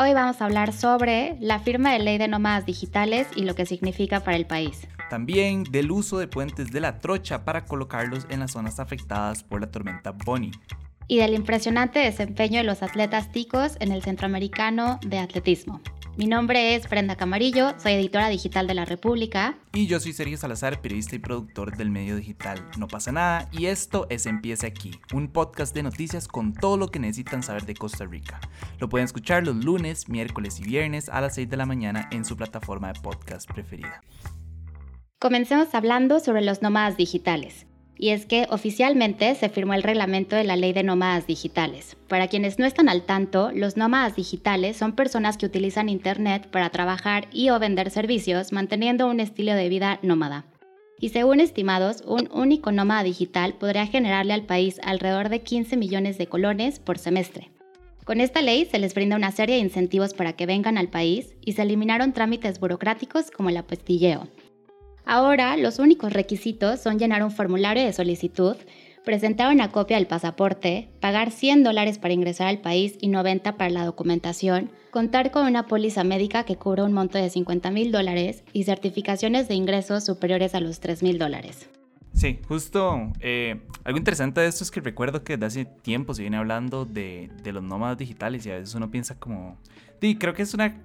Hoy vamos a hablar sobre la firma de ley de nómadas digitales y lo que significa para el país. También del uso de puentes de la trocha para colocarlos en las zonas afectadas por la tormenta Bonnie. Y del impresionante desempeño de los atletas ticos en el Centroamericano de Atletismo. Mi nombre es Brenda Camarillo, soy editora digital de La República. Y yo soy Sergio Salazar, periodista y productor del medio digital No pasa nada. Y esto es Empieza aquí, un podcast de noticias con todo lo que necesitan saber de Costa Rica. Lo pueden escuchar los lunes, miércoles y viernes a las 6 de la mañana en su plataforma de podcast preferida. Comencemos hablando sobre los nómadas digitales y es que oficialmente se firmó el reglamento de la ley de nómadas digitales. Para quienes no están al tanto, los nómadas digitales son personas que utilizan Internet para trabajar y o vender servicios manteniendo un estilo de vida nómada. Y según estimados, un único nómada digital podría generarle al país alrededor de 15 millones de colones por semestre. Con esta ley se les brinda una serie de incentivos para que vengan al país y se eliminaron trámites burocráticos como el apostilleo, Ahora, los únicos requisitos son llenar un formulario de solicitud, presentar una copia del pasaporte, pagar 100 dólares para ingresar al país y 90 para la documentación, contar con una póliza médica que cubra un monto de 50 mil dólares y certificaciones de ingresos superiores a los 3 mil dólares. Sí, justo eh, algo interesante de esto es que recuerdo que desde hace tiempo se viene hablando de, de los nómadas digitales y a veces uno piensa como... Sí, creo que es una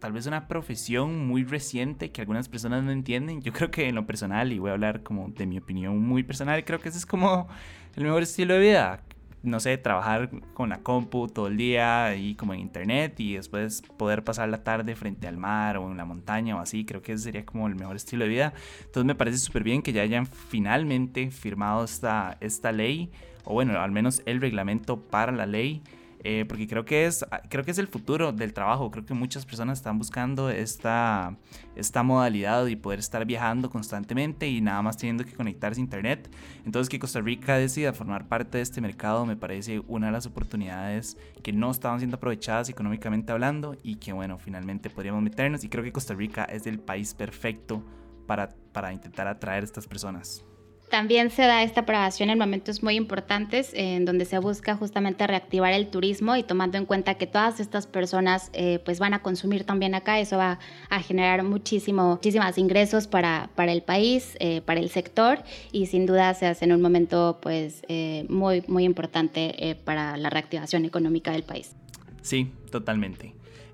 tal vez una profesión muy reciente que algunas personas no entienden. Yo creo que en lo personal, y voy a hablar como de mi opinión muy personal, creo que ese es como el mejor estilo de vida. No sé, trabajar con la compu todo el día y como en internet y después poder pasar la tarde frente al mar o en la montaña o así, creo que ese sería como el mejor estilo de vida. Entonces me parece súper bien que ya hayan finalmente firmado esta, esta ley, o bueno, al menos el reglamento para la ley. Eh, porque creo que, es, creo que es el futuro del trabajo. Creo que muchas personas están buscando esta, esta modalidad y poder estar viajando constantemente y nada más teniendo que conectarse a Internet. Entonces que Costa Rica decida formar parte de este mercado me parece una de las oportunidades que no estaban siendo aprovechadas económicamente hablando y que bueno, finalmente podríamos meternos. Y creo que Costa Rica es el país perfecto para, para intentar atraer a estas personas. También se da esta aprobación en momentos muy importantes en donde se busca justamente reactivar el turismo y tomando en cuenta que todas estas personas eh, pues van a consumir también acá, eso va a generar muchísimo, muchísimos ingresos para, para el país, eh, para el sector y sin duda se hace en un momento pues eh, muy, muy importante para la reactivación económica del país. Sí, totalmente.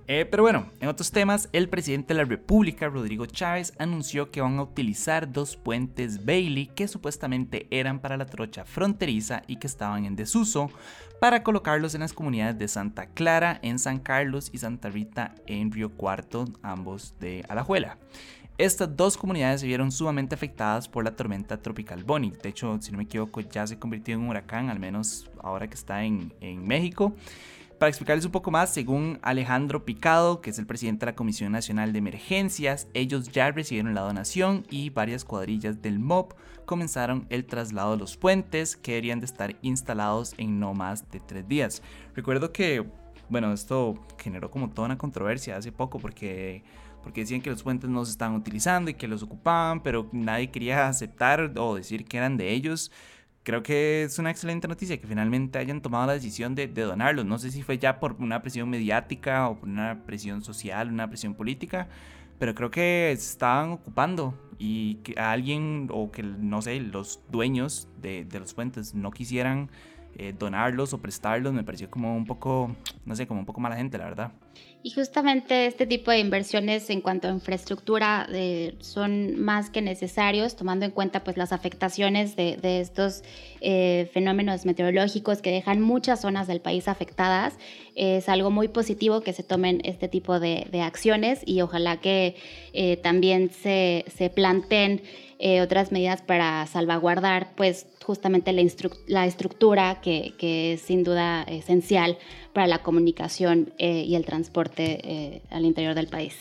Eh, pero bueno, en otros temas, el presidente de la República, Rodrigo Chávez, anunció que van a utilizar dos puentes Bailey que supuestamente eran para la trocha fronteriza y que estaban en desuso para colocarlos en las comunidades de Santa Clara en San Carlos y Santa Rita en Río Cuarto, ambos de Alajuela. Estas dos comunidades se vieron sumamente afectadas por la tormenta tropical Bonnie. De hecho, si no me equivoco, ya se convirtió en un huracán, al menos ahora que está en, en México. Para explicarles un poco más, según Alejandro Picado, que es el presidente de la Comisión Nacional de Emergencias, ellos ya recibieron la donación y varias cuadrillas del MOB comenzaron el traslado de los puentes que deberían de estar instalados en no más de tres días. Recuerdo que, bueno, esto generó como toda una controversia hace poco porque porque decían que los puentes no se estaban utilizando y que los ocupaban, pero nadie quería aceptar o decir que eran de ellos creo que es una excelente noticia que finalmente hayan tomado la decisión de, donarlos. No sé si fue ya por una presión mediática o por una presión social, una presión política, pero creo que estaban ocupando y que alguien o que no sé, los dueños de, de los puentes no quisieran eh, donarlos o prestarlos me pareció como un poco, no sé, como un poco mala gente, la verdad. Y justamente este tipo de inversiones en cuanto a infraestructura eh, son más que necesarios, tomando en cuenta pues las afectaciones de, estos eh, fenómenos meteorológicos que dejan muchas zonas del país afectadas. Es algo muy positivo que se tomen este tipo de, acciones y ojalá que también se, se planteen otras medidas para salvaguardar pues justamente la, estructura que, es sin duda esencial para la comunicación eh, y el transporte eh, al interior del país.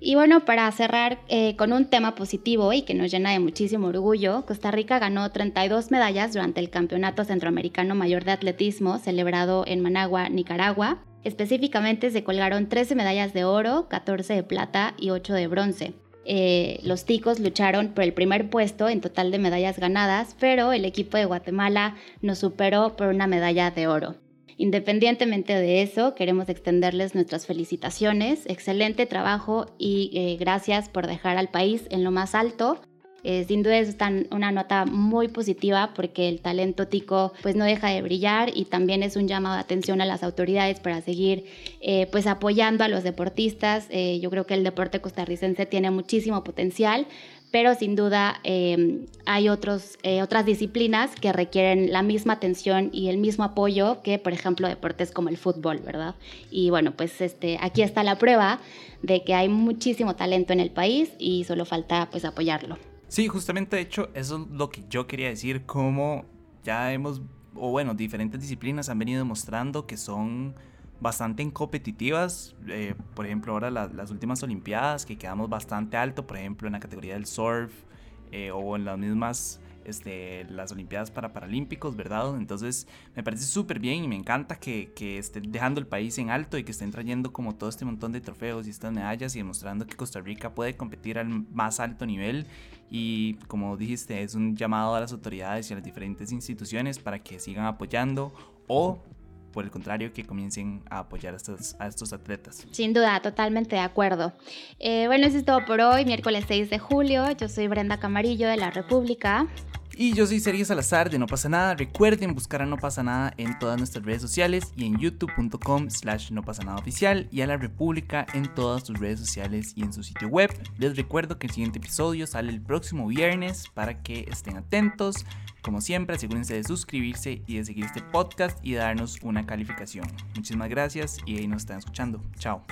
Y bueno, para cerrar eh, con un tema positivo y que nos llena de muchísimo orgullo, Costa Rica ganó 32 medallas durante el Campeonato Centroamericano Mayor de Atletismo celebrado en Managua, Nicaragua. Específicamente se colgaron 13 medallas de oro, 14 de plata y 8 de bronce. Eh, los ticos lucharon por el primer puesto en total de medallas ganadas, pero el equipo de Guatemala nos superó por una medalla de oro. Independientemente de eso, queremos extenderles nuestras felicitaciones, excelente trabajo y eh, gracias por dejar al país en lo más alto. Eh, sin duda es una nota muy positiva porque el talento tico pues no deja de brillar y también es un llamado de atención a las autoridades para seguir eh, pues apoyando a los deportistas. yo creo que el deporte costarricense tiene muchísimo potencial, pero sin duda em, hay otros, eh, otras disciplinas que requieren la misma atención y el mismo apoyo que, por ejemplo, deportes como el fútbol, ¿verdad? Y bueno, pues este, aquí está la prueba de que hay muchísimo talento en el país y solo falta pues apoyarlo. Sí, justamente de hecho eso es lo que yo quería decir, como ya hemos, o bueno, diferentes disciplinas han venido mostrando que son bastante competitivas. Eh, por ejemplo, ahora las últimas Olimpiadas, que quedamos bastante alto, por ejemplo, en la categoría del surf eh, o en las mismas este, las Olimpiadas para Paralímpicos, ¿verdad? Entonces me parece súper bien y me encanta que, que, estén dejando el país en alto y que estén trayendo como todo este montón de trofeos y estas medallas y demostrando que Costa Rica puede competir al más alto nivel y como dijiste es un llamado a las autoridades y a las diferentes instituciones para que sigan apoyando o por el contrario, que comiencen a apoyar a estos, a estos atletas. Sin duda, totalmente de acuerdo. Eh, bueno, eso es todo por hoy, miércoles 6 de julio. Yo soy Brenda Camarillo de La República. Y yo soy Sergio Salazar de No Pasa Nada. Recuerden buscar a No Pasa Nada en todas nuestras redes sociales y en youtube.com slash no pasa nada oficial y a La República en todas sus redes sociales y en su sitio web. Les recuerdo que el siguiente episodio sale el próximo viernes para que estén atentos. Como siempre, asegúrense de suscribirse y de seguir este podcast y darnos una calificación. Muchísimas gracias y ahí nos están escuchando. Chao.